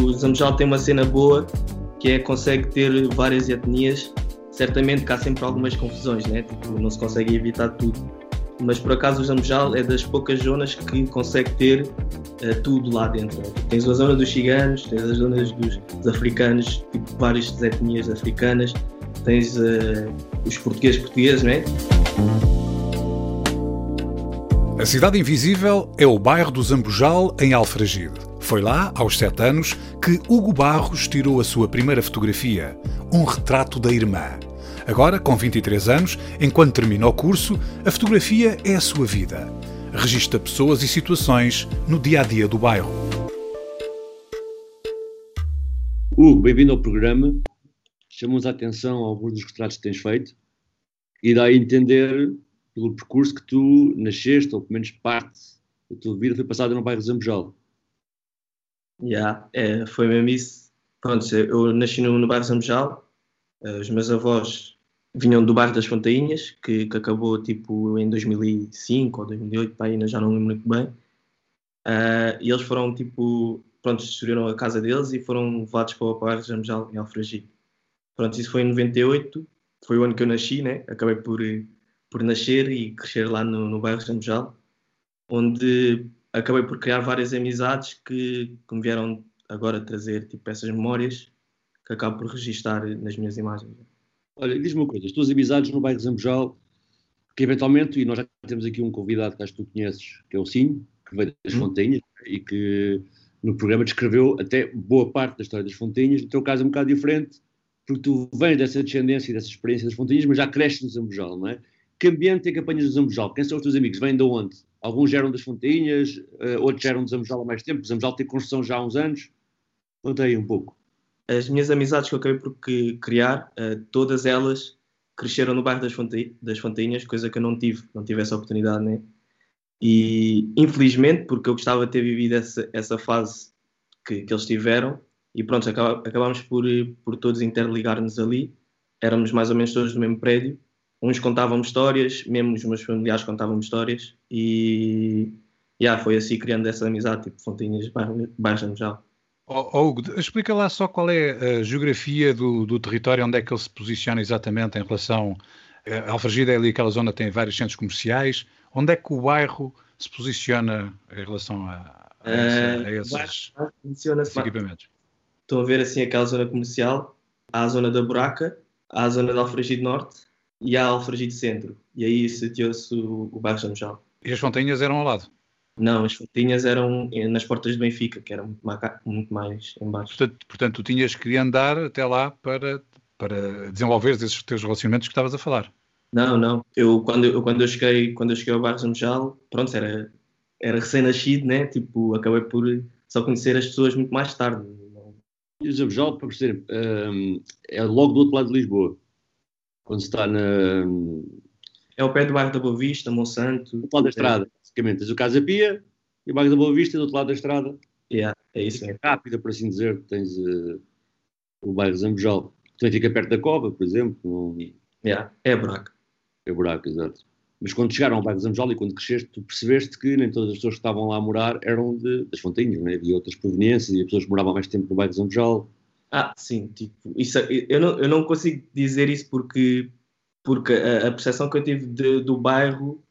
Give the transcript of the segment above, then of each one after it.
O Zamjal tem uma cena boa que é consegue ter várias etnias. Certamente que há sempre algumas confusões, né? Tipo, não se consegue evitar tudo. Mas por acaso o Zamjal é das poucas zonas que consegue ter uh, tudo lá dentro. Né? Tens a zona dos ciganos, tens as zonas dos, dos africanos, tipo várias etnias africanas, tens uh, os portugueses portugueses, não é? A Cidade Invisível é o bairro do Zambujal, em Alfragide. Foi lá, aos sete anos, que Hugo Barros tirou a sua primeira fotografia, um retrato da irmã. Agora, com 23 anos, enquanto termina o curso, a fotografia é a sua vida. Registra pessoas e situações no dia a dia do bairro. Hugo, bem-vindo ao programa. Chamamos a atenção a alguns dos retratos que tens feito e dá a entender pelo percurso que tu nasceste, ou pelo menos parte da tua vida foi passada no bairro Zambujal. Yeah, é, foi mesmo isso. Pronto, eu nasci no, no bairro Zambujal, uh, os meus avós vinham do bairro das Fontainhas, que, que acabou tipo em 2005 ou 2008, pá, ainda já não lembro muito bem. Uh, e eles foram tipo, pronto, destruíram a casa deles e foram levados para o bairro Zambujal em Alfragide. Pronto, isso foi em 98, foi o ano que eu nasci, né? Acabei por por nascer e crescer lá no, no bairro Sambujal, onde acabei por criar várias amizades que, que me vieram agora trazer tipo, essas memórias que acabo por registar nas minhas imagens. Olha, diz-me uma coisa, as tuas amizades no bairro Zambujal, que eventualmente, e nós já temos aqui um convidado que acho que tu conheces, que é o Sim, que veio das hum. Fontinhas e que no programa descreveu até boa parte da história das Fontinhas. No teu caso é um bocado diferente, porque tu vens dessa descendência e dessa experiência das Fontinhas, mas já cresces no Zambujal, não é? Que ambiente é que apanhas no Zambujal? Quem são os teus amigos? Vêm de onde? Alguns geram das Fontinhas, uh, outros geram do Zambujal há mais tempo. O Zambujal tem construção já há uns anos. Conta aí um pouco. As minhas amizades que eu acabei por criar, uh, todas elas cresceram no bairro das, Fonte das Fontinhas, coisa que eu não tive, não tive essa oportunidade, né? E infelizmente, porque eu gostava de ter vivido essa, essa fase que, que eles tiveram, e pronto, acabámos por, por todos interligar-nos ali, éramos mais ou menos todos do mesmo prédio, uns contavam histórias, mesmo os meus familiares contavam histórias e yeah, foi assim criando essa amizade, tipo Fontinhas, Bairro já. Oh, Hugo, explica lá só qual é a geografia do, do, território, onde é que ele se posiciona exatamente em relação. A eh, Alfragida é ali aquela zona tem vários centros comerciais. Onde é que o bairro se posiciona em relação a, a, essa, a esses uh, equipamentos? Estão a ver assim aquela zona comercial, há a zona da Buraca, há a zona da Alfragide Norte, e há Alfragide Centro. E aí sitiou-se o, o bairro Jamujal. E as Fontinhas eram ao lado? Não, as Fontinhas eram nas portas de Benfica, que eram muito mais, muito mais em baixo. Portanto, portanto, tu tinhas que andar até lá para, para desenvolver esses teus relacionamentos que estavas a falar. Não, não. Eu, quando, eu, quando, eu cheguei, quando eu cheguei ao bairro Jamujal, pronto, era, era recém-nascido, né? Tipo, acabei por só conhecer as pessoas muito mais tarde. E o Jamujal, para perceber, um, é logo do outro lado de Lisboa quando se está na. É o pé do bairro da Boa Vista, Monsanto. Do outro lado da estrada, basicamente. Tens o Casa Pia e o bairro da Boa Vista do outro lado da estrada. Yeah, é isso. É rápida, por assim dizer. Tens uh, o bairro Zambujal, que também fica perto da Cova, por exemplo. Yeah, é buraco. É buraco, exato. Mas quando chegaram ao bairro Zambujal e quando cresceste, tu percebeste que nem todas as pessoas que estavam lá a morar eram de, das Fontinhas, né? havia outras proveniências e as pessoas que moravam mais tempo no bairro Zambujal ah, sim, tipo, isso, eu, não, eu não consigo dizer isso porque, porque a, a percepção que eu tive de, do bairro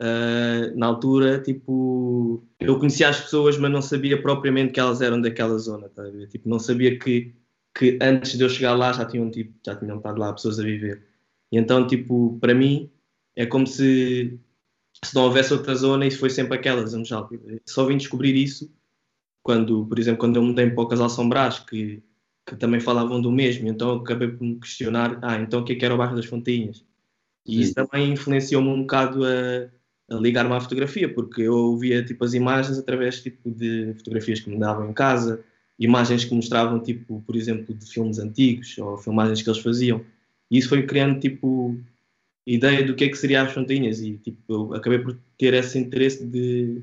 uh, na altura, tipo, eu conhecia as pessoas, mas não sabia propriamente que elas eram daquela zona, tá Tipo, não sabia que, que antes de eu chegar lá já tinham, tipo, já tinham estado lá pessoas a viver. E então, tipo, para mim, é como se, se não houvesse outra zona e foi sempre aquela, Zamjal. Só vim descobrir isso quando, por exemplo, quando eu mudei para o Casal Brás, que que também falavam do mesmo, então eu acabei por me questionar, ah, então o que é que era o bairro das Fontinhas? E Sim. isso também influenciou-me um bocado a, ligar-me à fotografia, porque eu via tipo as imagens através tipo de fotografias que me davam em casa, imagens que mostravam tipo, por exemplo, de filmes antigos ou filmagens que eles faziam. E isso foi criando tipo ideia do que é que seria as frontinhas e tipo eu acabei por ter esse interesse de,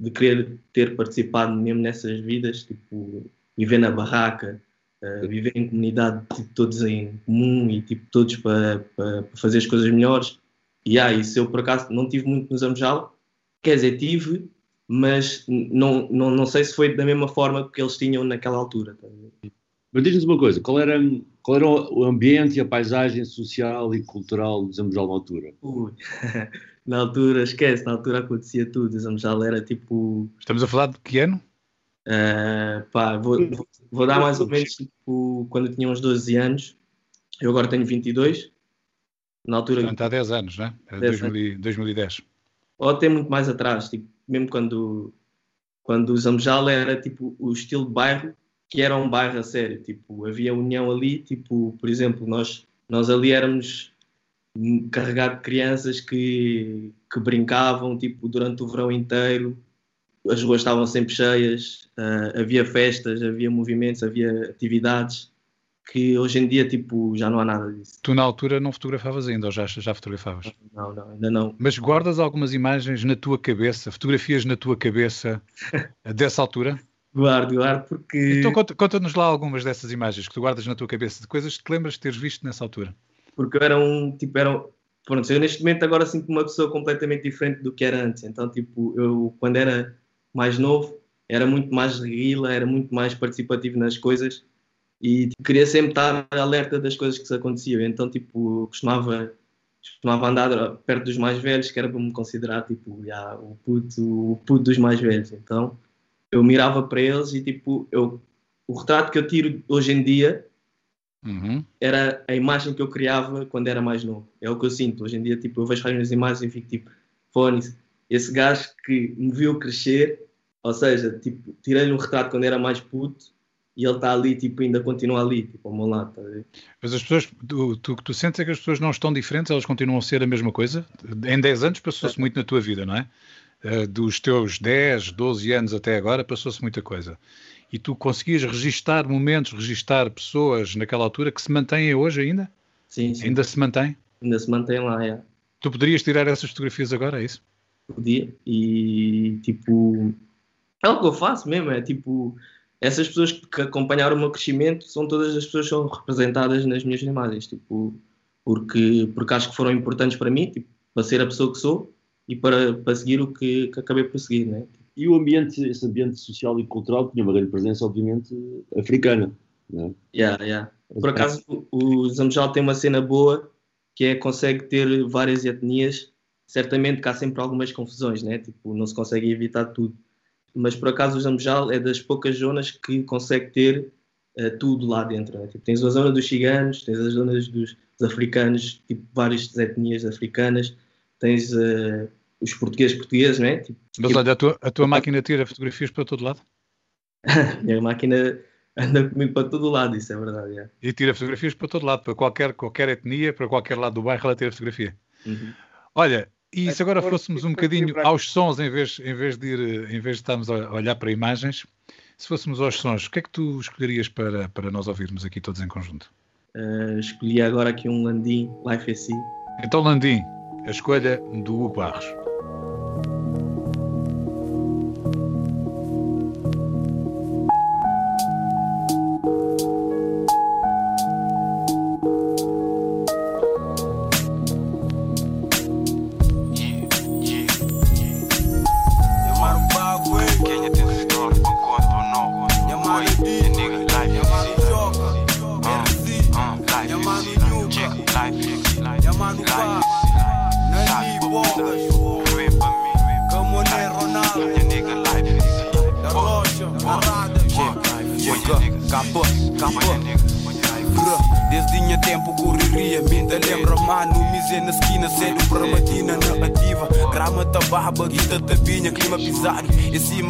de querer ter participado mesmo nessas vidas, tipo viver na barraca, uh, viver em comunidade, tipo, todos em comum e tipo todos para, para, para fazer as coisas melhores e ah, isso eu por acaso não tive muito no Zamjal, quer dizer, tive, mas não, não, não sei se foi da mesma forma que eles tinham naquela altura. Tá mas diz-nos uma coisa, qual era, qual era o ambiente e a paisagem social e cultural do Zamujal na altura? Ui, na altura, esquece, na altura acontecia tudo, o Zamujal era tipo... Estamos a falar de que ano? Uh, pá, vou, vou, dar mais ou menos tipo, quando eu tinha uns 12 anos, eu agora tenho 22, na altura. Portanto, há 10 anos, né? 2000, 2010. Ou até muito mais atrás, tipo, mesmo quando, quando o Zambjal era tipo o estilo de bairro, que era um bairro a sério, tipo, havia união ali, tipo, por exemplo, nós, nós ali éramos carregados de crianças que, que brincavam, tipo, durante o verão inteiro, as ruas estavam sempre cheias, uh, havia festas, havia movimentos, havia atividades, que hoje em dia tipo, já não há nada disso. Tu na altura não fotografavas ainda ou já, já fotografavas? Não, não, ainda não. Mas guardas algumas imagens na tua cabeça, fotografias na tua cabeça dessa altura? Guardo, guardo, porque. Então conta-nos lá algumas dessas imagens que tu guardas na tua cabeça, de coisas que te lembras de teres visto nessa altura. Porque eu era um, tipo, era, pronto, eu neste momento agora sinto uma pessoa completamente diferente do que era antes. Então, tipo, eu quando era mais novo, era muito mais reguila, era muito mais participativo nas coisas e tipo, queria sempre estar alerta das coisas que se aconteciam. Então, tipo, costumava, costumava andar perto dos mais velhos, que era para me considerar, tipo, já, o, puto, o puto dos mais velhos. Então, eu mirava para eles e, tipo, eu, o retrato que eu tiro hoje em dia uhum. era a imagem que eu criava quando era mais novo. É o que eu sinto. Hoje em dia, tipo, eu vejo as minhas imagens e fico, tipo, Fónis, esse gajo que me viu crescer, ou seja, tipo, tirei-lhe um retrato quando era mais puto e ele está ali, tipo, ainda continua ali, tipo, ao meu lado, tá Mas as pessoas, tu, tu, tu sentes é que as pessoas não estão diferentes, elas continuam a ser a mesma coisa? Em 10 anos passou-se muito na tua vida, não é? Uh, dos teus 10, 12 anos até agora passou-se muita coisa. E tu conseguias registar momentos, registar pessoas naquela altura que se mantêm hoje ainda? Sim, sim. Ainda se mantém? Ainda se mantém lá, é. Tu poderias tirar essas fotografias agora, é isso? Podia. E, tipo, é o que eu faço mesmo, é tipo essas pessoas que acompanharam o meu crescimento são todas as pessoas que são representadas nas minhas imagens, tipo, porque, porque acho que foram importantes para mim, tipo, para ser a pessoa que sou e para, para seguir o que, que acabei por seguir, né? E o ambiente, esse ambiente social e cultural tinha uma grande presença, obviamente, africana, né? Yeah, yeah. Por acaso, o Zamjal tem uma cena boa, que é consegue ter várias etnias, certamente que há sempre algumas confusões, né? Tipo, não se consegue evitar tudo mas por acaso o Zambujal é das poucas zonas que consegue ter uh, tudo lá dentro. Né? Tipo, tens a zona dos ciganos, tens as zonas dos, dos africanos, tipo, várias etnias africanas, tens uh, os portugueses portugueses, né? Tipo, mas olha, a tua, a tua máquina tira fotografias para todo lado? minha máquina anda comigo para todo lado, isso é verdade. É. E tira fotografias para todo lado, para qualquer, qualquer etnia, para qualquer lado do bairro, ela tira fotografia. Uhum. Olha, e se agora fôssemos um bocadinho aos sons, em vez, em vez de ir, em vez de estarmos a olhar para imagens, se fôssemos aos sons, o que é que tu escolherias para, para nós ouvirmos aqui todos em conjunto? Uh, escolhi agora aqui um Landim, Life AC. Então, Landim, a escolha do Hugo Barros.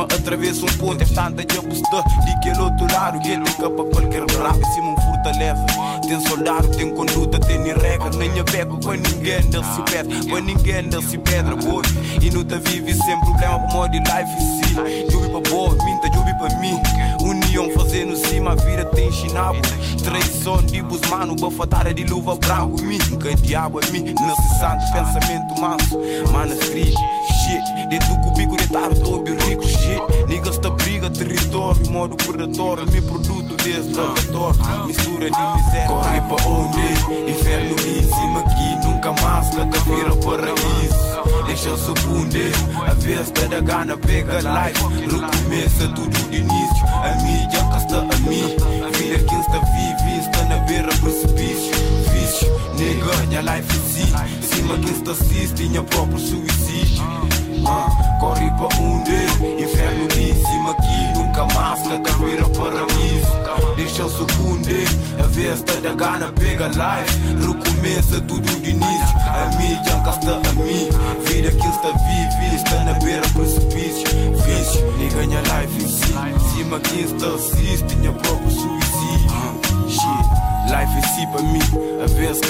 Atravessa um ponto, é estando a apostar de que outro lado, que tem capa qualquer rap, em cima um furto fortaleza. Tem soldado, tem conduta, tem regra. Nem a beca com ninguém, ele se pedra. Com ninguém, ele se pedra, boy. E não te vive sem problema, modo de life e si. Jubi pra boa, minta, jubi pra mim. União fazendo cima, a vida tem chinabo. Traição de busmano, bafatada de luva branco. Mim, nunca diabo é mim. Santo pensamento manso. Mano, triste, shit. De tu cubico de tarde, todo rico, shit. Niggas ta briga, território, modo predatório. Me produto laboratório. Mistura de miséria. Corre pra onde? Inferno em cima aqui, nunca mais. Cada vira paraíso. Deixa eu sucunder A vez da gana pega life. Recomeça tudo de início A mídia cá está a mim Vida quem está vive Está na beira precipício Minha life em si Cima quem está assiste Minha próprio suicídio. Ah, Corre para onde? Inferno cima aqui. Nunca mais na caveira paraíso. Deixa eu sucunder A vez da gana pega life. Recomeça tudo de início. A mídia cá está a mim. Vida que está vive, está na beira precipício. Vício, nem ganha life em si Cima quem está assiste, minha próprio suicídio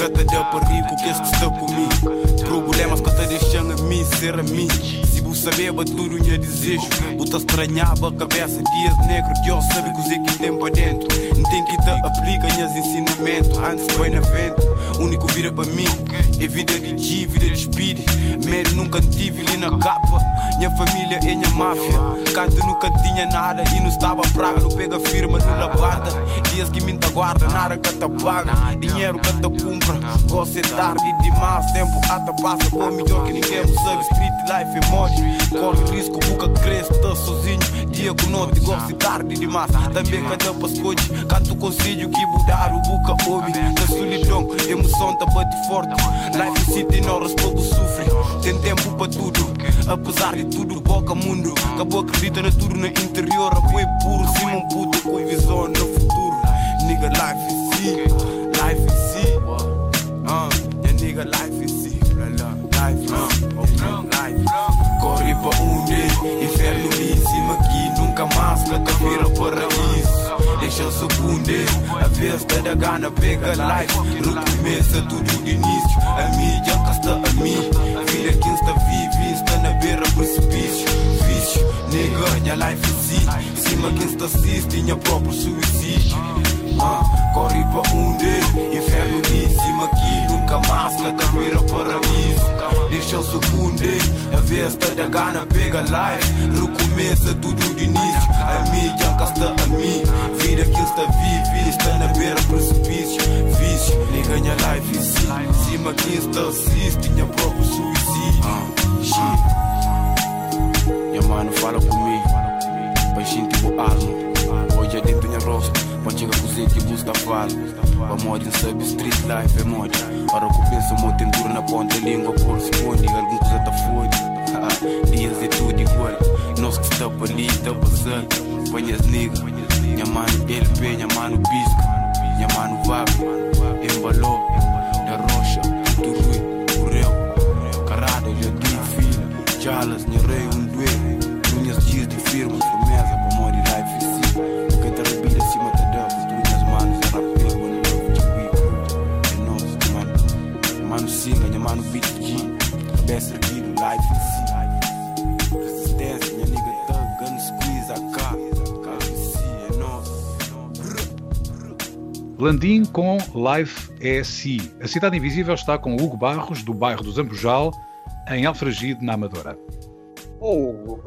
te deu para rico, é que está comigo? Problemas que te deixam a mim ser a mim. Se você saber, tudo ia desejo. Você estranhava a cabeça, dias negros, que eu sabe que que tem para dentro. Não tem que te aplica meus ensinamentos. Antes foi na vento, único vida para mim é vida de G, vida de speed. Medo nunca tive ali na capa. Minha família é minha máfia. Canto nunca tinha nada e não estava praga. Não pega firma, não labarda. Dias que me guarda, nada que te paga. Dinheiro que te compra. Você tarde demais, tempo até passa. Bom, melhor que ninguém sabe. Street life é morte. Corre risco, boca cresce, tá sozinho. Dia com noite, gosto tarde demais. Também cada pascote. Canto conselho que mudar o boca ouve. Na solidão, emoção tá bate forte. Life city, não respondo sofre. Tem tempo para tudo. Apesar de tudo, boca mundo. Acabou acredita na tudo no interior. Apoio puro, cima um puto com visão no futuro. Nigga, life is see. Life is see. Uh, yeah, nigga, life is see. Life uh, life. Corre pra onde? Inferno em cima aqui. Nunca mais te vira paraíso. Deixa eu sucunder A vez da gana pega life. Recomeça tudo de início A mídia cá está a mim Vida quem está vive Está na beira precipício Vício, nega, minha life em si Cima quem está assiste Minha próprio suicídio ah, Corre para A vez da gana pega life. Recomeça tudo de início A mídia cá está a mim Vida que está vive Está na beira precipício. Vício, nem ganha life em si. Cima quem está assiste Minha próprio suicídio. Shit. Minha mano fala comigo. Baixinho tipo alma Hoje é dentro minha Pode chegar com que busca fala Pra morte sabe street life é morte. Ora que penso mo tem duro na ponta língua corresponde Algum coisa tá fode Dias é tudo igual Nós que está para ali, está passando Põe as niggas. Minha mano LP, minha mano Bisca Minha mano Vago Embalou Da rocha, Turui, Correu. Carada, já tenho filho. Chalas, minha rei, um duê Minhas dias de firma, firmeza Pra morrer life em si Nunca te rebida acima deu Tu minhas manos, é rapé, one love, de É nosso, mano. Mano singa, minha mano beat G Cabeça erguido, life em Landim com Life é Si. A Cidade Invisível está com Hugo Barros, do bairro do Zambujal, em Alfragide, na Amadora. Oh, uh,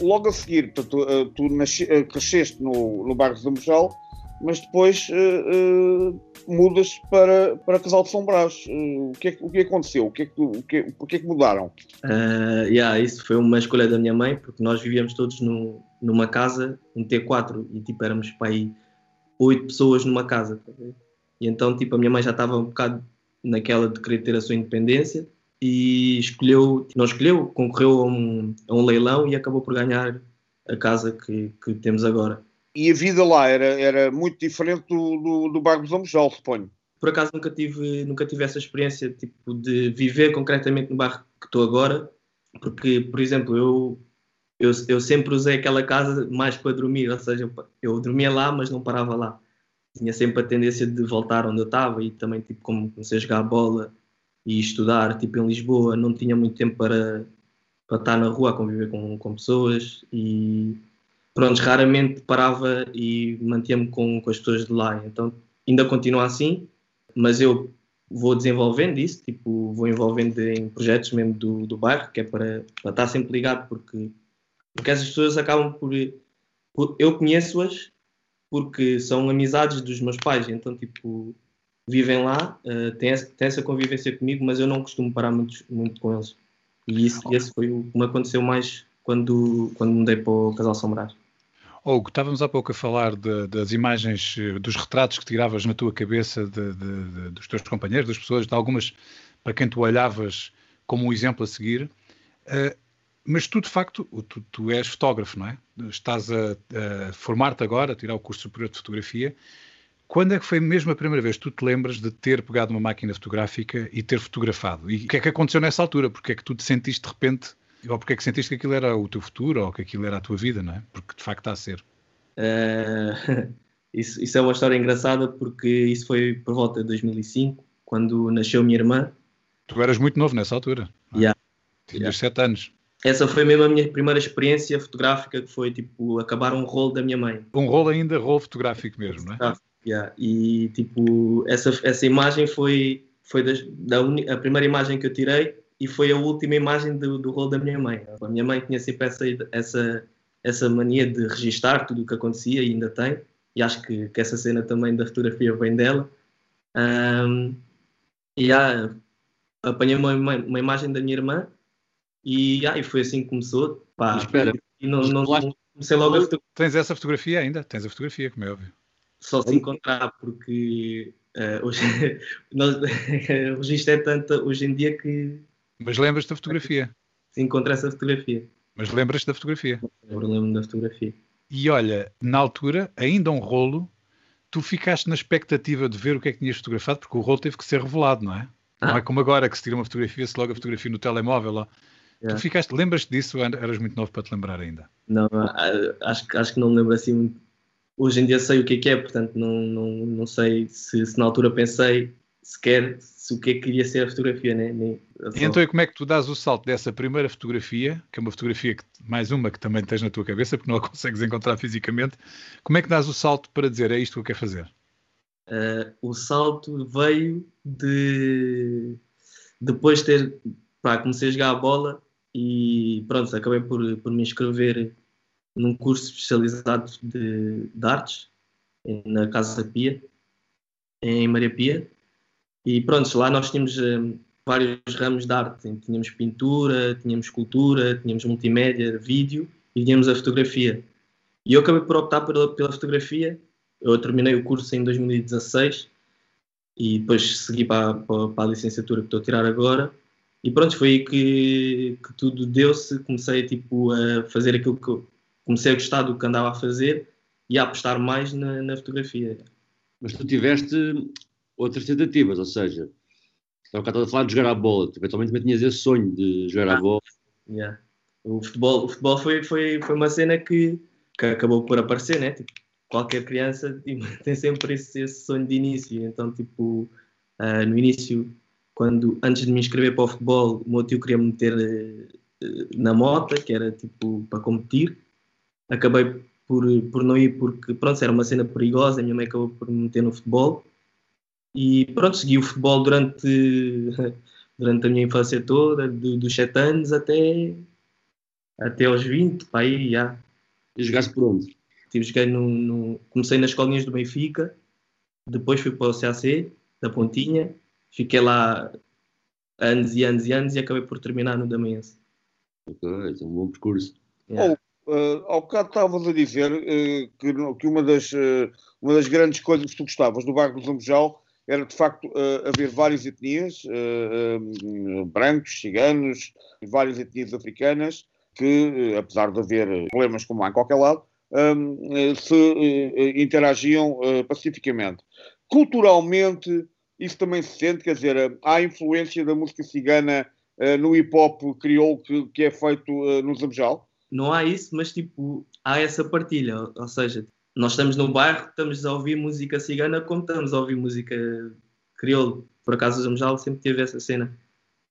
logo a seguir, uh, tu nasci, uh, cresceste no, no bairro de Zambujal, mas depois mudas para, para Casal de São Brás. o, que é, o que aconteceu? O que é que, o que, o que, é que mudaram? Uh, yeah, isso foi uma escolha da minha mãe, porque nós vivíamos todos no, numa casa, um T4, e tipo éramos para aí oito pessoas numa casa. tá? E então tipo a minha mãe já estava um bocado naquela de querer ter a sua independência e escolheu, não escolheu, concorreu a um, a um leilão e acabou por ganhar a casa que, que temos agora. E a vida lá era, era muito diferente do, do, do bairro de Zambujal, suponho. Por acaso nunca tive, nunca tive essa experiência tipo, de viver concretamente no bairro que estou agora, porque, por exemplo, eu, eu, eu sempre usei aquela casa mais para dormir, ou seja, eu dormia lá, mas não parava lá. tinha sempre a tendência de voltar onde eu estava e também, tipo, como comecei a jogar bola e estudar, tipo, em Lisboa, não tinha muito tempo para, para estar na rua a conviver com, com pessoas e, pronto, raramente parava e mantinha-me com, com as pessoas de lá. Então, ainda continua assim, mas eu vou desenvolvendo isso, tipo, vou envolvendo em projetos mesmo do, do bairro, que é para, para estar sempre ligado, porque, porque essas pessoas acabam por. por eu conheço-as porque são amizades dos meus pais, então, tipo, vivem lá, uh, têm, essa, têm essa convivência comigo, mas eu não costumo parar muito, muito com eles. E isso, esse foi o que me aconteceu mais quando, quando mudei para o Casal Sombrado. Hugo, estávamos há pouco a falar de, das imagens, eh, dos retratos que tiravas na tua cabeça de, de, dos teus companheiros, das pessoas, de algumas para quem tu olhavas como um exemplo a seguir. Uh, mas tu, de facto, tu, tu, és fotógrafo, não é? Estás a, a formar-te agora, a tirar o curso superior de fotografia. Quando é que foi mesmo a primeira vez que tu te lembras de ter pegado uma máquina fotográfica e ter fotografado? E o que é que aconteceu nessa altura? Porque é que tu te sentiste de repente ou porque é que sentiste que aquilo era o teu futuro ou que aquilo era a tua vida, não é? Porque de facto está a ser. Uh, isso, isso, é uma história engraçada porque isso foi por volta de 2005, quando nasceu minha irmã. Tu eras muito novo nessa altura. É? Yeah. Tinhas yeah. sete anos. Essa foi mesmo a minha primeira experiência fotográfica, que foi tipo acabar um rolo da minha mãe. Um rolo ainda, rolo fotográfico mesmo, não é? Yeah. E tipo, essa, essa imagem foi, foi das, da uni, a primeira imagem que eu tirei e foi a última imagem do, do rolo da minha mãe. A minha mãe tinha sempre essa, essa, essa mania de registar tudo o que acontecia e ainda tem, e acho que, que essa cena também da fotografia vem dela. Um, e ah, apanhei uma, uma, imagem da minha irmã e, ah, e foi assim que começou. Pá, espera, e não, não, não, comecei logo a fotografia. Tens essa fotografia ainda? Tens a fotografia, como é óbvio. Só se encontrar, porque uh, hoje, nós, o registro é tanto hoje em dia que mas lembras-te da fotografia? Se encontra essa fotografia. Mas lembras-te da fotografia? Eu lembro da fotografia. E olha, na altura, ainda um rolo, tu ficaste na expectativa de ver o que é que tinhas fotografado, porque o rolo teve que ser revelado, não é? Ah. Não é como agora que se tira uma fotografia, se logo a fotografia no telemóvel. Yeah. Tu ficaste, lembras-te disso ou eras muito novo para te lembrar ainda? Não, acho, acho que não me lembro assim muito. Hoje em dia sei o que é que é, portanto não, não, não sei se, se na altura pensei sequer se o que é que queria ser a fotografia, né? Nem, só... Então, e como é que tu dás o salto dessa primeira fotografia, que é uma fotografia que, mais uma que também tens na tua cabeça, porque não a consegues encontrar fisicamente, como é que dás o salto para dizer é isto que eu quero fazer? Uh, o salto veio de depois de ter pá, comecei a jogar a bola e pronto, acabei por, por me inscrever num curso especializado de, de artes na Casa Pia, em Maria Pia, e pronto, lá nós tínhamos uh, vários ramos de arte. Tínhamos pintura, tínhamos escultura, tínhamos multimédia, vídeo e tínhamos a fotografia. E eu acabei por optar pela, pela fotografia. Eu terminei o curso em 2016 e depois segui para, para, para, a licenciatura que estou a tirar agora. E pronto, foi aí que, que tudo deu-se. Comecei tipo, a fazer aquilo que eu comecei a gostar do que andava a fazer e a apostar mais na, na fotografia. Mas tu tiveste outras tentativas, ou seja, estava cá a falar de jogar a bola, tu eventualmente também tinhas esse sonho de jogar ah, a bola. Yeah. O futebol, o futebol foi, foi, foi uma cena que, que acabou por aparecer, né? Tipo, qualquer criança tipo, tem sempre esse, esse, sonho de início, então tipo, uh, no início, quando, antes de me inscrever para o futebol, o meu tio queria me meter uh, na moto, que era tipo para competir, acabei por, por não ir porque, pronto, era uma cena perigosa, a minha mãe acabou por me meter no futebol, e pronto, segui o futebol durante, durante a minha infância toda, do, dos 7 anos até, até aos 20, para aí já. E jogaste por onde? Tive, joguei no, no, comecei nas escolinhas do Benfica, depois fui para o CAC, da Pontinha, fiquei lá anos e anos e anos e acabei por terminar no Damense. Ok, é um bom percurso. Yeah. Oh, uh, ao bocado estavas a dizer uh, que, que uma, das, uh, uma das grandes coisas que tu gostavas do bairro do Zambujal era de facto uh, haver várias etnias, brancos, ciganos, várias etnias africanas, que, apesar de haver problemas como há em qualquer lado, um, se interagiam pacificamente. Culturalmente, isso também se sente, quer dizer, há influência da música cigana no hip hop crioulo que, que é feito no Zambujal? Não há isso, mas tipo, há essa partilha, ou seja, nós estamos no bairro, estamos a ouvir música cigana como estamos a ouvir música crioulo. Por acaso, o Jamujal sempre teve essa cena.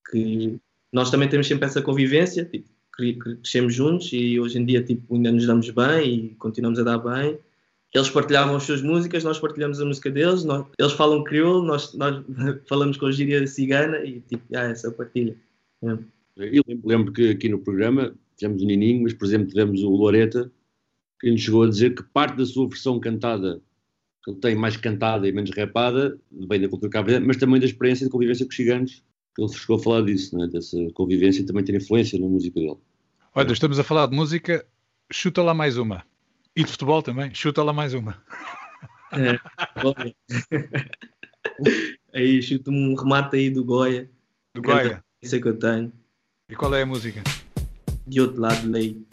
Que nós também temos sempre essa convivência, tipo, crescemos juntos e hoje em dia tipo, ainda nos damos bem e continuamos a dar bem. Eles partilhavam as suas músicas, nós partilhamos a música deles, nós, eles falam crioulo, nós, nós falamos com a gíria cigana e tipo, ah, essa partilha. É. Eu lembro que aqui no programa tivemos o Nininho, mas por exemplo tivemos o Loreta, que nos chegou a dizer que parte da sua versão cantada, que ele tem mais cantada e menos rapada, vem da cultura cabo mas também da experiência de convivência com os gigantes, que ele chegou a falar disso, né? dessa convivência e também ter influência na música dele. Olha, estamos a falar de música, chuta lá mais uma. E de futebol também, chuta lá mais uma. É, aí chuta um remate aí do Goya. Do Goya? Isso é que eu tenho. E qual é a música? De outro lado, lei.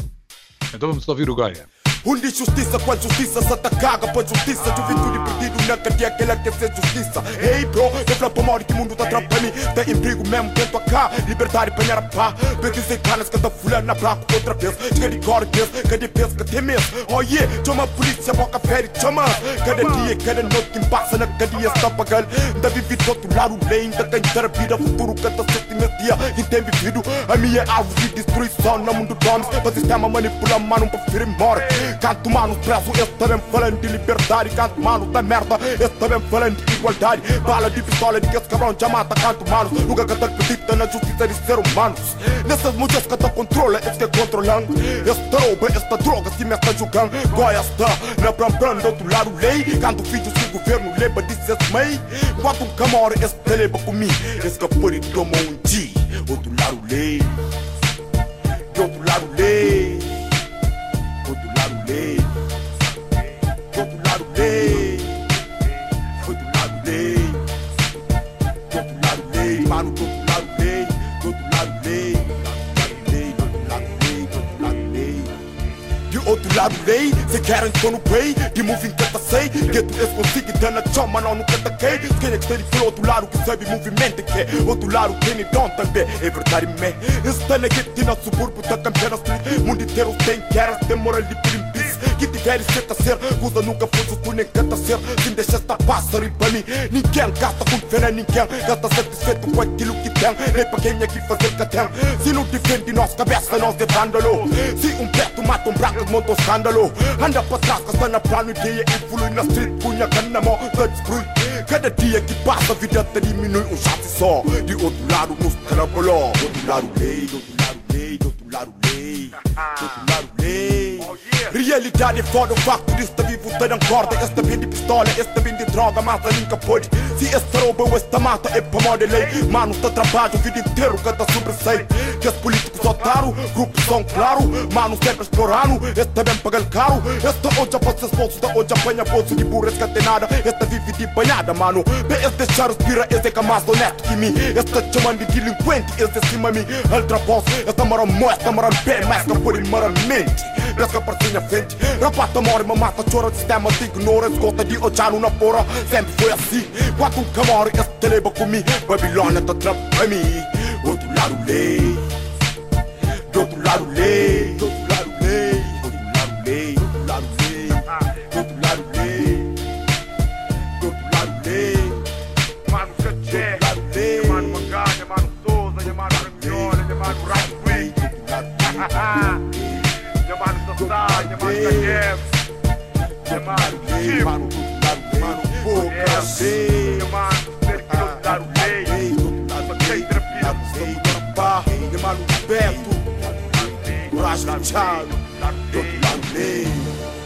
Então vamos ouvir o Goya. Onde justiça, com a justiça? Se atacaga Pois justiça, juventude perdido na cadeia Aquela que ser justiça. Ei bro, eu falo pra morte que mundo tá atrás mim. Tem emprego mesmo dentro a cá Liberdade pra a pá. Vê sem canas tá fulano na placa outra vez. Chega de cortes, cadê peso que tem mesmo Oh yeah, chama a polícia, boca fere, chama. Cada dia, cada noite quem passa na cadeia está pagando Ainda vive do outro lado, lei Ainda tem terapia, futuro que tá meus dia Quem tem vivido, a minha alvo de destruição No mundo domes, o sistema manipula mano pra ferir morte Canto mano preso, esse também falando de liberdade. Canto mano da merda, esse também falando de igualdade. Bala de pistola de que esse cabrão já mata Canto mano, nunca que acredita na justiça de ser humanos. Nessas mulheres que te controla, esse que controlam Esse rouba, esta droga, se me está julgando Goiás está na bram bram do outro lado lei. Canto filhos do governo, leva de seus mãe. Quando um camora, esse comigo Esse que por tomou um dia, outro lado lei. Outro lado lei outro lado lei Se querem tô no play, de moving que eu sei Que tu és consigo, dá na chama, taquei Quem é que está pro outro lado que sabe movimento que é Outro lado quem me dão também, é verdade me Esse tá aqui na subúrbio da Campeira Street Mundo inteiro tem queras, tem moral de peace Que tiver e a ser, usa nunca fosse tu nem canta ser. Sem deixar esta pássaro e para mim Ninguém gasta com fé, ninguém. Gasta satisfeito com aquilo que tem. Nem para quem é que fazer que tem. Se não defende nossa cabeça, nós é vândalo. Se um preto mata um branco, monta um escândalo. Anda para trás, gasta na plano, ideia influi na street Punha cana, mó, tá destrui Cada dia que passa, a vida te diminui um chance só. De outro lado, nos trabalhou Do outro lado, lei, do outro lado, lei, do outro lado, lei. Do outro lado, é foda, o facto estar vivo ter corda Esta vem de pistola, esta vem de droga, mas nunca pode. Se esta rouba ou esta mata é para moda lei. Mano, está trabalho o vida inteiro, canta sobre sei. Que os políticos otaram, grupos são claro. Mano, sempre explorando, esta vem pagar caro Esta hoje pode ser esposo, hoje apanha bolso de burra nada. Esta vive de banhada, mano. PS deixar respira, esse é que é mais honesto que mim. Esta chamando de delinquente, esse é cima mim. Ultra boss, esta mora esta mora bem mais que por mente. Pesca para minha frente Rapata mora, me mata, chora, sistema te ignora Esgota de odiar na fora Sempre foi assim Quando um camaro, esse te leva comigo Babilônia tá trap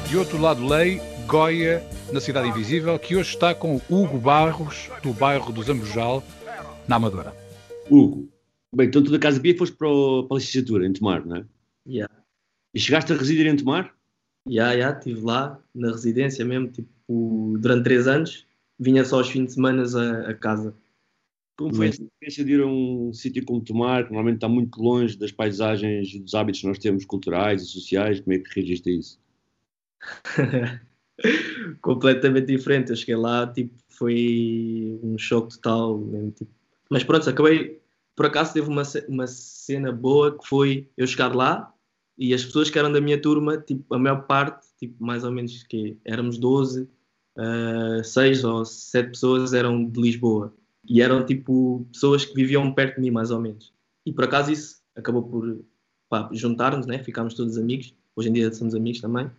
De outro lado lei, Goia, na Cidade Invisível, que hoje está com Hugo Barros, do bairro do Zambujal, na Amadora. Hugo, bem, então tu da Casa Bia foste para, o, para a licenciatura em Tomar, não é? Yeah. E chegaste a residir em Tomar? Já, já, estive lá na residência mesmo, tipo, durante três anos. Vinha só aos fins de semana a, a casa. Como foi a experiência de ir a um sítio como Tomar, que normalmente está muito longe das paisagens e dos hábitos que nós temos culturais e sociais? Como é que reagiste a isso? Completamente diferente. Eu cheguei lá, tipo, foi um choque total. Mesmo, tipo. Mas pronto, acabei. Por acaso teve uma, uma cena boa que foi eu chegar lá e as pessoas que eram da minha turma, tipo, a maior parte, tipo, mais ou menos que éramos 12, uh, 6 ou 7 pessoas eram de Lisboa. E eram tipo pessoas que viviam perto de mim, mais ou menos. E por acaso isso acabou por juntar-nos, né? ficámos todos amigos. Hoje em dia somos amigos também.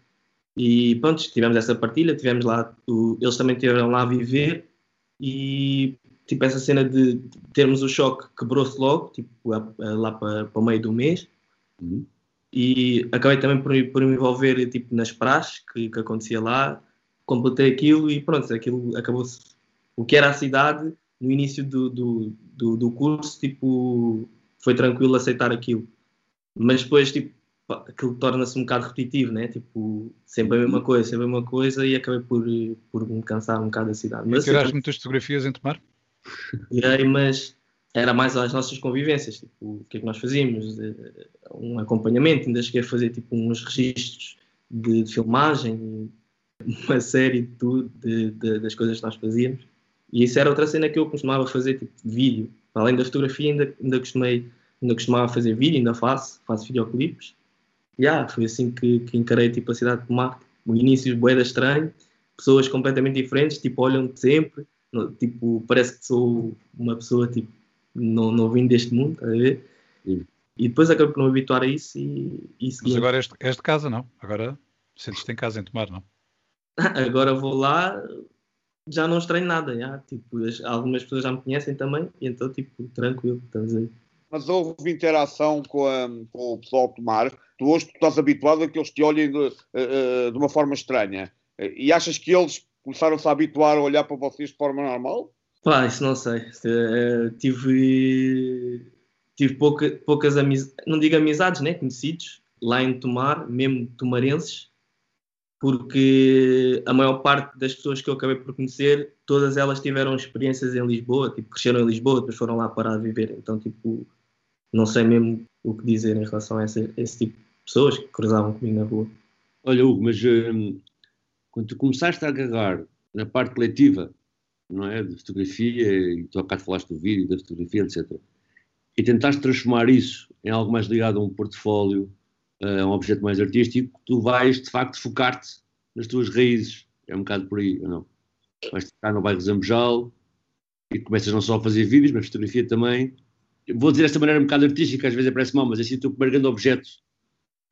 E pronto, tivemos essa partilha, tivemos lá, o, eles também tiveram lá a viver e tipo essa cena de termos o choque quebrou-se logo, tipo lá para, para o meio do mês. Uhum. E acabei também por, por me envolver tipo nas praxes que, que acontecia lá, completei aquilo e pronto, aquilo acabou-se. O que era a cidade no início do, do, do, do curso, tipo, foi tranquilo aceitar aquilo. Mas depois, tipo, aquilo torna-se um bocado repetitivo, né? Tipo, sempre a mesma coisa, sempre a mesma coisa e acabei por, por me cansar um bocado da cidade. Mas, tiraste muitas fotografias em Tomar? Tirei, mas era mais as nossas convivências, tipo, o que é que nós fazíamos, um acompanhamento, ainda cheguei a fazer tipo uns registros de, de filmagem, uma série de tudo, de, de, das coisas que nós fazíamos. E isso era outra cena que eu costumava fazer, tipo, vídeo. Além da fotografia, ainda, ainda, costumei, ainda costumava fazer vídeo, ainda faço, faço videoclipes. E yeah, foi assim que, que encarei tipo, a cidade de Tomate. O início boeda estranho, pessoas completamente diferentes, tipo, olham-te sempre, tipo, parece que sou uma pessoa, tipo, não, não vim deste mundo, a ver? Sim. E depois acabei por me habituar a isso e, e Mas agora és, és de casa, não? Agora sentes-te em casa em Tomar, não? agora vou lá, já não estranho nada, já. Tipo, algumas pessoas já me conhecem também, e então, tipo, tranquilo, estamos aí. Mas houve interação com, a, com o pessoal do mar. Tu hoje tu estás habituado a que eles te olhem de, uh, de uma forma estranha. E achas que eles começaram-se a habituar a olhar para vocês de forma normal? Pá, isso não sei. Uh, tive tive pouca, poucas amizades, não digo amizades, né? Conhecidos lá em Tomar, mesmo tomarenses, porque a maior parte das pessoas que eu acabei por conhecer, todas elas tiveram experiências em Lisboa, tipo, cresceram em Lisboa, depois foram lá parar a viver. Então, tipo, não sei mesmo o que dizer em relação a esse, esse tipo de pessoas que cruzavam comigo na rua. Olha, Hugo, mas hum, quando tu começaste a agarrar na parte coletiva, não é? De fotografia, e tu acá falaste do vídeo, da fotografia, etc. E tentaste transformar isso em algo mais ligado a um portfólio, uh, um objeto mais artístico, tu vais de facto focar-te nas tuas raízes. É um bocado por aí, ou não? Vais ficar no bairro Zambojal e começas não só a fazer vídeos, mas fotografia também. Eu vou dizer desta maneira um bocado artística, às vezes parece mal, mas é assim o teu primeiro grande objeto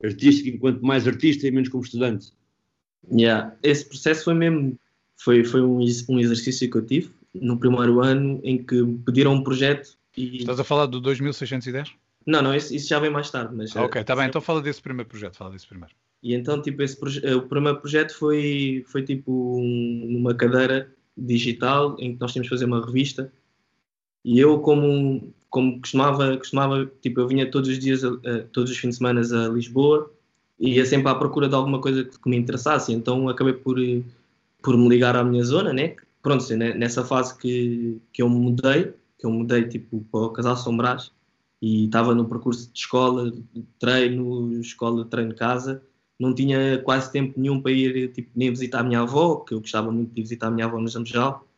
artístico enquanto mais artista e menos como estudante. Yeah. Esse processo foi mesmo foi, foi um, um exercício que eu tive no primeiro ano em que me pediram um projeto e... Estás a falar do 2610? Não, não, isso, isso já vem mais tarde. Mas, ah, ok, está bem, então fala desse primeiro projeto, fala desse primeiro. E então, tipo, esse o primeiro projeto foi, foi tipo um, numa cadeira digital em que nós tínhamos de fazer uma revista e eu como, como costumava, costumava, tipo, eu vinha todos os dias, todos os fins de semana a Lisboa e ia sempre à procura de alguma coisa que me interessasse, então acabei por, por me ligar à minha zona, né? Pronto, nessa fase que, que eu mudei, que eu mudei tipo para o Casal Sombras, e estava no percurso de escola, treino, escola, treino, casa. Não tinha quase tempo nenhum para ir tipo, nem visitar a minha avó, que eu gostava muito de visitar a minha avó no Jamejal.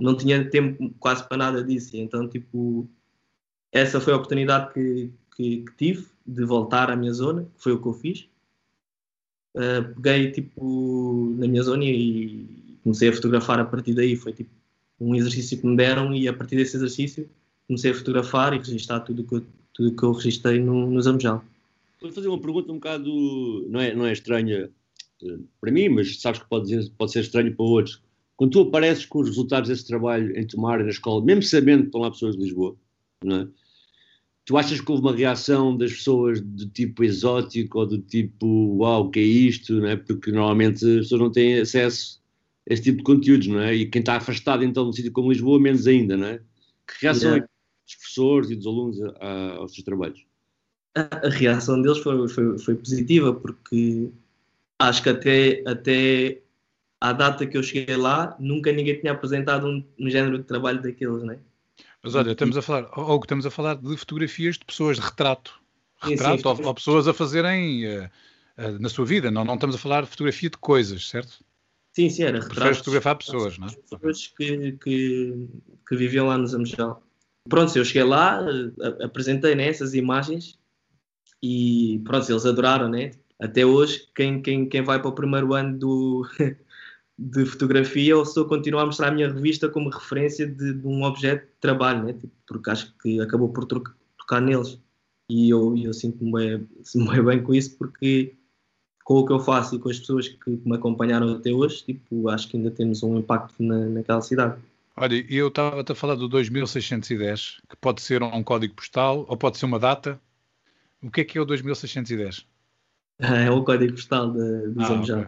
Não tinha tempo quase para nada disso. Então, tipo, essa foi a oportunidade que, que, que tive de voltar à minha zona, que foi o que eu fiz. Uh, peguei tipo na minha zona e comecei a fotografar a partir daí. Foi tipo um exercício que me deram e a partir desse exercício comecei a fotografar e registrar tudo que eu, tudo que eu registrei no, no Zamujal. Vou fazer uma pergunta um bocado, não é, não é estranha eh, para mim, mas sabes que pode, dizer, pode ser estranho para outros. Quando tu apareces com os resultados desse trabalho em Tomar, na escola, mesmo sabendo que estão lá pessoas de Lisboa, não é? tu achas que houve uma reação das pessoas do tipo exótico ou do tipo uau, o que é isto, não é? Porque normalmente as pessoas não têm acesso a esse tipo de conteúdos, não é? E quem está afastado então de um sítio como Lisboa, menos ainda, não é? Que reação yeah. é dos professores e dos alunos a, aos seus trabalhos? A, a reação deles foi, foi, foi, positiva, porque acho que até, até à data que eu cheguei lá, nunca ninguém tinha apresentado um, um género de trabalho daqueles, né? Mas olha, estamos a falar, ou estamos a falar de fotografias de pessoas de retrato. Retrato, sim, sim, ou, ou, pessoas a fazerem uh, uh, na sua vida, não, não estamos a falar de fotografia de coisas, certo? Sim, sim, era retrato. Preferes fotografar pessoas, não é? Pessoas que, que, que viviam lá no Zamujal. Pronto, eu cheguei lá, apresentei né, essas imagens E pronto, eles adoraram, né? Até hoje, quem, quem, quem vai para o primeiro ano do, de fotografia, eu a continuar a mostrar a minha revista como referência de, de um objeto de trabalho, né? Tipo, porque acho que acabou por tocar neles. E eu, eu sinto-me bem, sinto bem com isso, porque com o que eu faço e com as pessoas que me acompanharam até hoje, tipo, acho que ainda temos um impacto na, naquela cidade. Olha, eu estava a falar do 2610, que pode ser um código postal ou pode ser uma data. O que é que é o 2610? É o código postal de, de ah. Okay.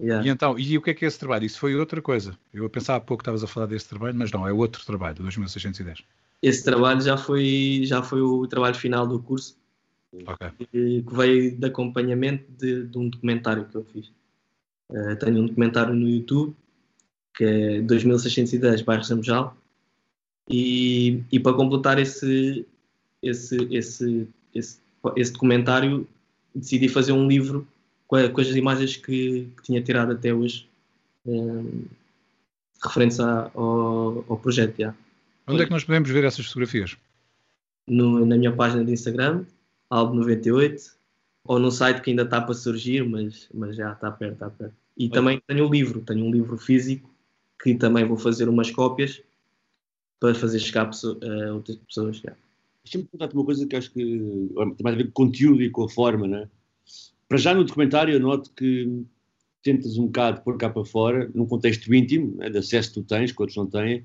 Yeah. E então, e o que é que é esse trabalho? Isso foi outra coisa. Eu pensava há pouco que estavas a falar desse trabalho, mas não, é outro trabalho, 2610. Esse trabalho já foi, já foi o trabalho final do curso, okay. que, que, veio de acompanhamento de, de, um documentário que eu fiz. Uh, tenho um documentário no YouTube, que é 2610 Bairro Sambojal, e, e para completar esse, esse, esse, esse, esse documentário decidi fazer um livro com, a, com as imagens que, que, tinha tirado até hoje um, referentes a, ao, ao, projeto. Já. Onde é que nós podemos ver essas fotografias? No, na minha página de Instagram, Albo98, ou no site que ainda está para surgir, mas, mas já está perto, está perto. E okay. também tenho um livro, tenho um livro físico que também vou fazer umas cópias para fazer chegar a outras pessoas. Já. Deixa-me perguntar-te uma coisa que acho que tem mais a ver com o conteúdo e com a forma, né? Para já no documentário eu noto que tentas um bocado pôr cá para fora, num contexto íntimo, né, de acesso que tu tens, que outros não têm,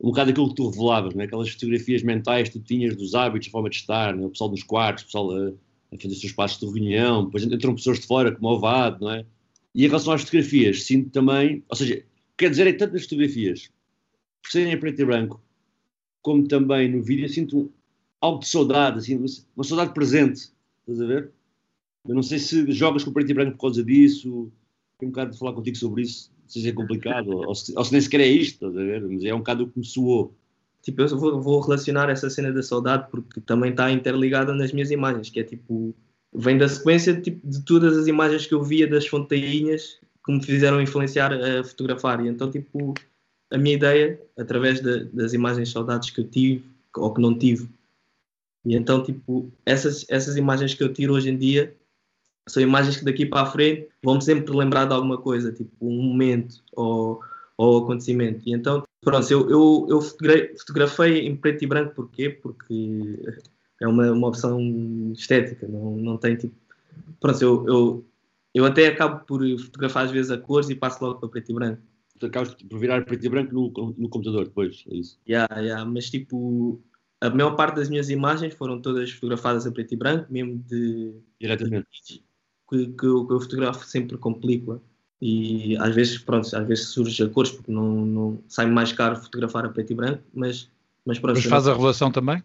um bocado aquilo que tu revelavas, né, aquelas fotografias mentais que tu tinhas dos hábitos, a forma de estar, né, o pessoal nos quartos, o pessoal a, a fazer os seus passos de reunião, depois entram pessoas de fora, como o Vado, não é? E em relação às fotografias, sinto também, ou seja, quer dizer, é tanto nas fotografias, por serem em preto e branco, como também no vídeo, sinto algo de saudade, assim, uma saudade presente, estás a ver? Eu não sei se jogas com preto e branco por causa disso. Tenho um bocado de falar contigo sobre isso. Não sei se é complicado, ou, se, ou se nem sequer é isto, estás a ver? Mas é um bocado o que me soou. Tipo, eu vou, vou relacionar essa cena da saudade porque também está interligada nas minhas imagens, que é tipo, vem da sequência tipo, de todas as imagens que eu via das fontainhas que me fizeram influenciar a fotografar. E então, tipo, a minha ideia, através de, das imagens saudades que eu tive ou que não tive, e então, tipo, essas, essas imagens que eu tiro hoje em dia são imagens que daqui para a frente vão sempre lembrar de alguma coisa, tipo um momento ou, ou acontecimento. E então, pronto, eu, eu, eu fotografei em preto e branco, porquê? Porque é uma, uma opção estética, não, não tem tipo. Pronto, eu, eu, eu até acabo por fotografar às vezes a cores e passo logo para preto e branco. Tu acabas por virar preto e branco no, no computador depois, é isso? Yeah, yeah, mas tipo, a maior parte das minhas imagens foram todas fotografadas a preto e branco, mesmo de. Diretamente. De, que, que, eu, que eu fotografo sempre com película. E às vezes, pronto, às vezes surge a cores, porque não, não sai mais caro fotografar a preto e branco, mas, mas pronto. Mas faz a revelação também?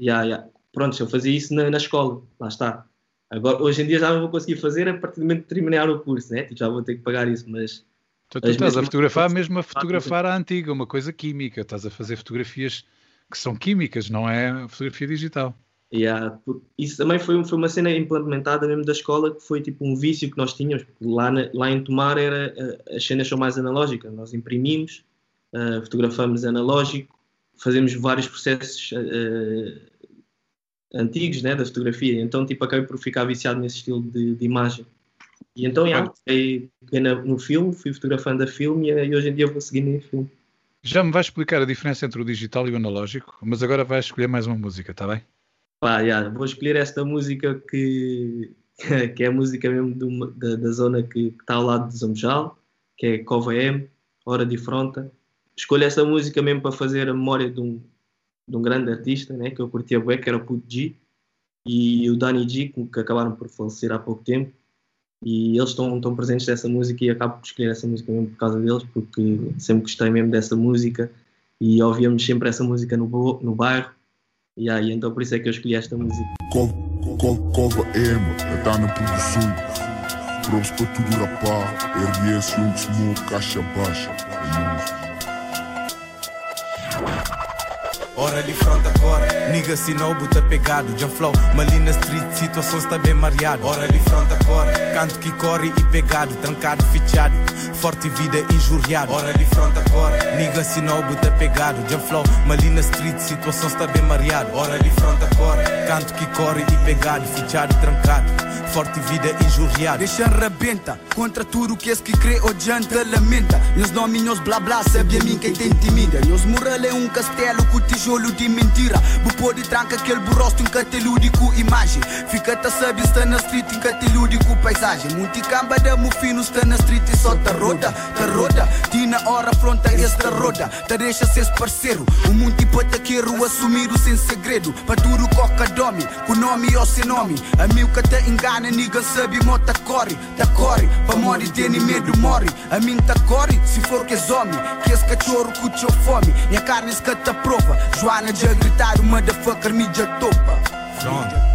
Yeah, yeah. Pronto, eu fazia isso na, na escola, lá está. Agora, hoje em dia já não vou conseguir fazer a partir do momento de terminar o curso, né? Tipo, já vou ter que pagar isso, mas. Então, tu estás a fotografar mesmo a fotografar a antiga, uma coisa química, estás a fazer fotografias que são químicas, não é fotografia digital. Yeah. Isso também foi, foi uma cena implementada mesmo da escola, que foi tipo um vício que nós tínhamos, porque lá, na, lá em Tomar era, eh, as cenas são mais analógicas, nós imprimimos, uh, fotografamos analógico, fazemos vários processos uh, antigos né, da fotografia, então tipo acabei por ficar viciado nesse estilo de, de imagem. E então, yeah, peguei, no filme, fui fotografando a filme e, hoje em dia vou seguindo em filme. Já me vais explicar a diferença entre o digital e o analógico, mas agora vais escolher mais uma música, está bem? Pá, yeah, vou escolher esta música que, que é a música mesmo do, da, da, zona que está ao lado de Zambojal, que é Cova M, Hora de Fronta. Escolho esta música mesmo para fazer a memória de um, de um grande artista, né, que eu curtia bem, que era o Puto G, e o Danny G, que acabaram por falecer há pouco tempo. E eles estão, estão presentes nessa música e acabo por escolher essa música mesmo por causa deles, porque sempre gostei mesmo dessa música e ouvíamos sempre essa música no, no bairro e aí, então por isso é que eu escolhi esta música. Cova M, está na produção. Provos para tudo rapar. RDS, Young Smoke, caixa baixa. Hora de fronte agora, nigga se não buta pegado John Flow, Malina Street, situação está bem mareado. Hora de fronte agora, canto que corre e pegado Trancado, fichado, forte vida injuriado. Hora de fronte agora, nigga se não buta pegado John Flow, Malina Street, situação está bem mareado. Hora de fronte agora, canto que corre e pegado Fichado, trancado, forte vida injuriado. Deixa rebenta contra tudo que esse que crê adianta lamenta. Meus nomes, meus blá blá, sabe a mim quem te intimida. Meus mural é um castelo com tijolo de mentira. Bu pode tranca aquele burrosto em catelúdico imagem. Fica-te a saber está na street em catelúdico paisagem. Multicamba da mufino está na street e só ta roda, ta roda. Tina hora fronta esta roda Te deixa ser parceiro. O mundo tipo taqueiro assumir o sem segredo. Para tudo coca dome, com nome ou sem nome. A mil que te engana, nigga sabe mota corre, ta corre. Pra morrer tem medo morre A mim ta corre, se for que és homem Que esse cachorro cucho fome. Minha carne que te prova Joana de gritar, o motherfucker mídia topa.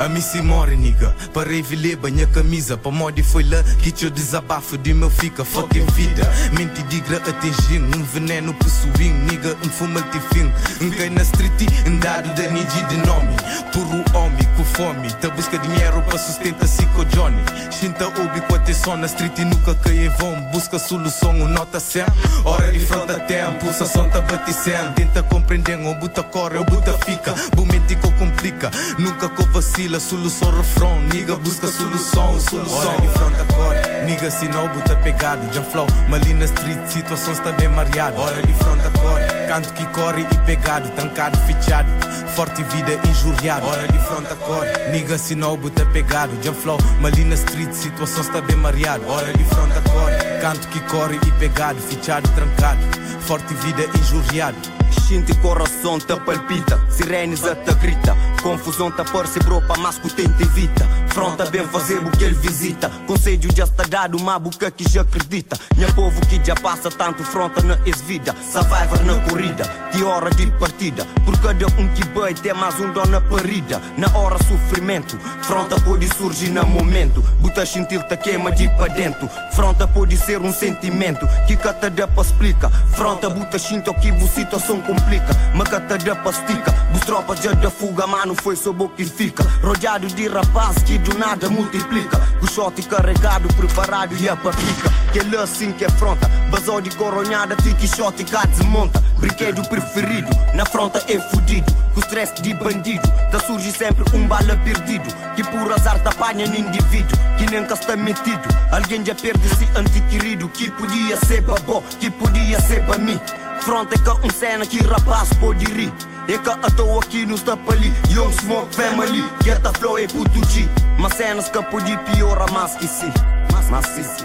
A mim se morre, nigga. Parei vilê, banha camisa Pra modi foi lá que te desabafo de meu fica Fucking vida. Mente digra atingindo Um veneno possuindo Nigga, um fuma tifim Um cai na street Um dado da niji de nome Puro homem com fome Tá busca dinheiro pra sustenta si com Johnny. Shinta obi com atenção na street e nunca cai vão Busca solução, o nota 100 Hora de fronta tempo Pulsação tá baticendo Tenta compreender, ou buta corre, ou buta fica. Bumente que complica Nunca com vacila Solução refrão Nigga busca solução Solução. Hora de fronta agora Nigga se não buta pegado John Flow. Malina Street Situação está bem mareada Hora de fronta agora Canto que corre e pegado Trancado, fichado Forte vida injuriado. Hora de fronta agora Nigga se não buta pegado John Flow. Malina Street Situação está bem mareada Hora de fronta agora Canto que corre e pegado Fichado, trancado. Forte vida injuriado. Instinto e coração te palpita Sirenes a te grita Confusão te percebeu para mais que Fronta bem fazer o que ele visita. Conselho já está dado uma boca que já acredita. Minha povo que já passa tanto fronta na ex-vida. Survivor na corrida, que hora de partida. Por cada um que bem tem mais um dó na parida. Na hora sofrimento, fronta pode surgir no momento. Buta sentir te queima de para dentro. Fronta pode ser um sentimento que cata dá para explica. Fronta buta sinto que a situação complica. Mas cata dá para estica. Bus tropas já da fuga, mano foi só boca que fica. Rodeado de rapaz que do nada multiplica. Com shot carregado, preparado e a papica Que ele assim que é fronta Basou de coronhada, tique shot e cá desmonta. Brinquedo preferido, na fronta é fudido. Com stress de bandido, da surge sempre um bala perdido. Que por azar te apanha no indivíduo Que nunca está metido. Alguém já perde esse antiquerido Que podia ser babó, que podia ser para mim. Fronte é que um cena que rapaz pode rir eu tô aqui no Stapali Young Smoke Family. Get the flow puto G Mas cenas que pode piorar mais que si Mas que si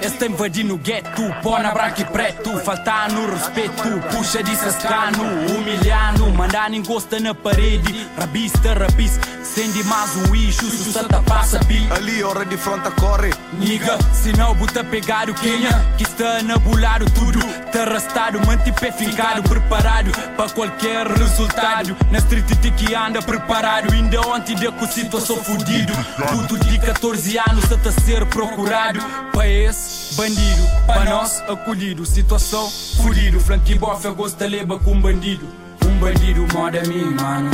Este invadindo o gueto, pona branco e preto Faltar no respeito, puxa de sascano Humilhando, mandar encosta na parede Rabista, rabis, sende mais um issue Sussata passa bi. Ali hora de fronta corre Niga, se não buta pegar o Kenya Que está anabulado tudo Tá arrastado, mante pé ficado Preparado para qualquer resultado. Na street de que anda preparado Ainda ontem de com situação fudido. Puto de 14 anos a tá ser procurado. Para esse bandido, para nós acolhido. Situação fudido, flanque bofe gosta leva com bandido. Um bandido moda mim, mano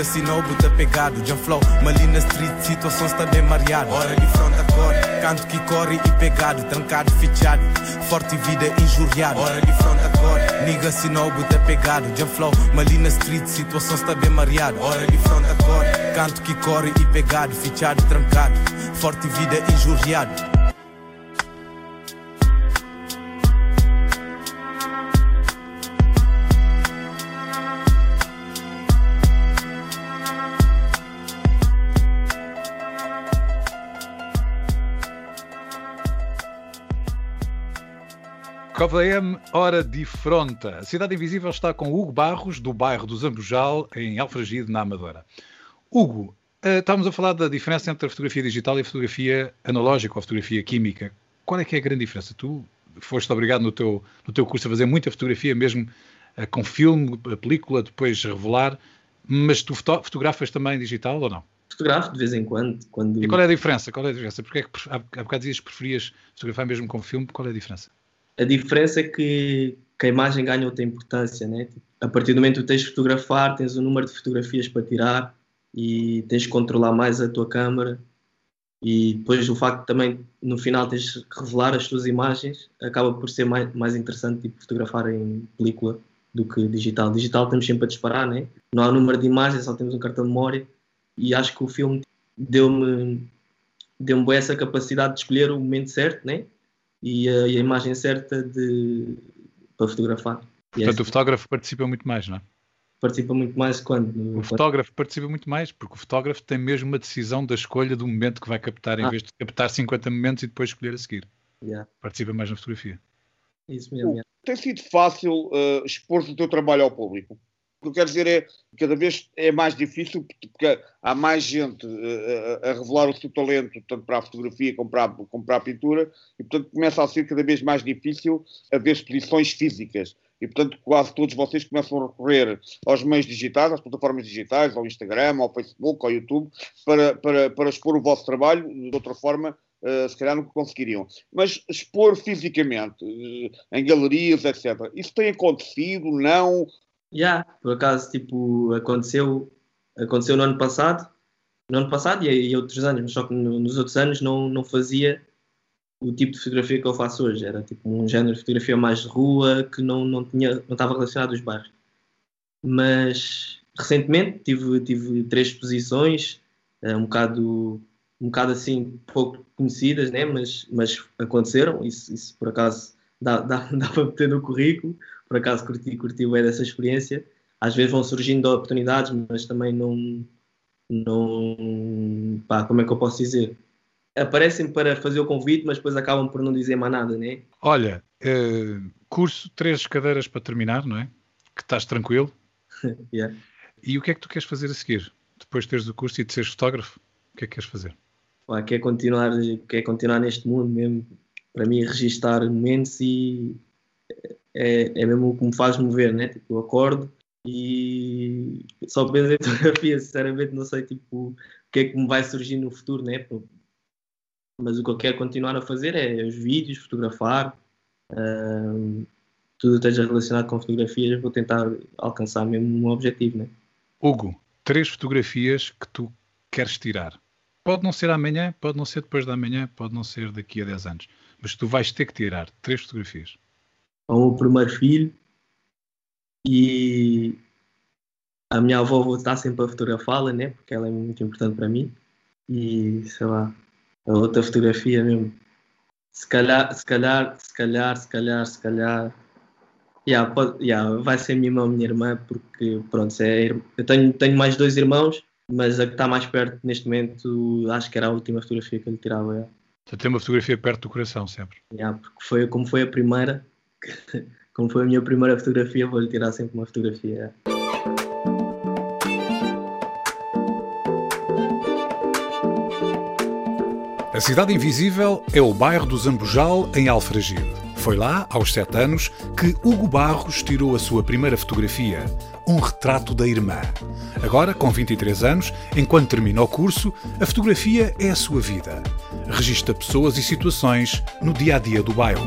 Nigga se não buta pegado John Flow, Malina Street Situação está bem mareada Hora de fronta agora Canto que corre e pegado Trancado, fichado Forte vida injuriado. Hora de fronta agora Nigga se não buta pegado John Flow, Malina Street Situação está bem mareada Hora de fronta agora Canto que corre e pegado Fichado, trancado. Forte vida injuriado Cova AM, hora de fronta. A Cidade Invisível está com Hugo Barros, do bairro do Zambujal, em Alfragide, na Amadora. Hugo, uh, estávamos a falar da diferença entre a fotografia digital e a fotografia analógica ou a fotografia química. Qual é que é a grande diferença? Tu foste obrigado no teu, no teu curso a fazer muita fotografia, mesmo uh, com filme, película, depois revelar, mas tu foto fotografas também digital ou não? Fotografo de vez em quando, quando. E qual é a diferença? Qual é a diferença? Porque é que há bocado dizias que preferias fotografar mesmo com filme, qual é a diferença? A diferença é que, que a imagem ganha outra importância, né? A partir do momento que tens de fotografar, tens um número de fotografias para tirar e tens de controlar mais a tua câmera e depois o facto também no final tens de revelar as tuas imagens acaba por ser mais, mais interessante tipo, fotografar em película do que digital. Digital temos sempre a disparar, né? não há número de imagens, só temos um cartão de memória e acho que o filme deu-me deu-me essa capacidade de escolher o momento certo, né? E a, e a imagem certa de, para fotografar. E Portanto, é o fotógrafo participa muito mais, não é? Participa muito mais quando? O quando... fotógrafo participa muito mais, porque o fotógrafo tem mesmo uma decisão da escolha do momento que vai captar, em ah. vez de captar 50 momentos e depois escolher a seguir. Yeah. Participa mais na fotografia. Isso mesmo. Tem sido fácil uh, expor o teu trabalho ao público? O que eu quero dizer é cada vez é mais difícil porque há mais gente uh, a revelar o seu talento, tanto para a fotografia como para a, como para a pintura, e portanto começa a ser cada vez mais difícil haver exposições físicas. E portanto quase todos vocês começam a recorrer aos meios digitais, às plataformas digitais, ao Instagram, ao Facebook, ao YouTube, para, para, para expor o vosso trabalho de outra forma Uh, se calhar nunca conseguiriam. Mas expor fisicamente, uh, em galerias, etc., isso tem acontecido? Não? Yeah, por acaso, tipo, aconteceu, aconteceu no ano passado, no ano passado e, e outros anos, mas só que no, nos outros anos não, não fazia o tipo de fotografia que eu faço hoje. Era tipo um género de fotografia mais de rua que não, não, tinha, não estava relacionado aos bairros. Mas recentemente tive, tive três exposições, eh, um bocado, um bocado assim, pouco conhecidas, né? mas, mas aconteceram. Isso, isso por acaso dá, dá, dá para meter no currículo por acaso curti, curti bem dessa experiência. Às vezes vão surgindo oportunidades, mas também não. não pá, como é que eu posso dizer? Aparecem para fazer o convite, mas depois acabam por não dizer mais nada, né? Olha, uh, curso, três cadeiras para terminar, não é? Que estás tranquilo. yeah. E o que é que tu queres fazer a seguir? Depois de teres o curso e de seres fotógrafo, o que é que queres fazer? Pá, quer continuar, quer continuar neste mundo mesmo. Para mim, registar momentos e é, é mesmo o que me faz mover, né? Tipo, eu acordo e só penso em fotografia, sinceramente não sei tipo, o que é que me vai surgir no futuro, né? Mas o que eu quero continuar a fazer é os vídeos, fotografar, um, tudo esteja relacionado com fotografias, vou tentar alcançar mesmo um objetivo, né? Hugo, três fotografias que tu queres tirar. Pode não ser amanhã, pode não ser depois da manhã, pode não ser daqui a 10 anos, mas tu vais ter que tirar três fotografias ao meu primeiro filho e a minha avó estar sempre a fotografá-la, né? Porque ela é muito importante para mim. E sei lá, a outra fotografia mesmo. Se calhar, se calhar, se calhar, se calhar, se calhar. Yeah, pode, yeah, vai ser minha irmã, minha irmã, porque pronto, é, eu tenho, tenho mais dois irmãos, mas a que está mais perto neste momento acho que era a última fotografia que ele tirava. Yeah. Você tem uma fotografia perto do coração sempre. Yeah, porque foi como foi a primeira, como foi a minha primeira fotografia, vou-lhe tirar sempre uma fotografia. A Cidade Invisível é o bairro do Zambujal, em Alfragide. Foi lá, aos sete anos, que Hugo Barros tirou a sua primeira fotografia, um retrato da irmã. Agora, com 23 anos, enquanto termina o curso, a fotografia é a sua vida. Registra pessoas e situações no dia a dia do bairro.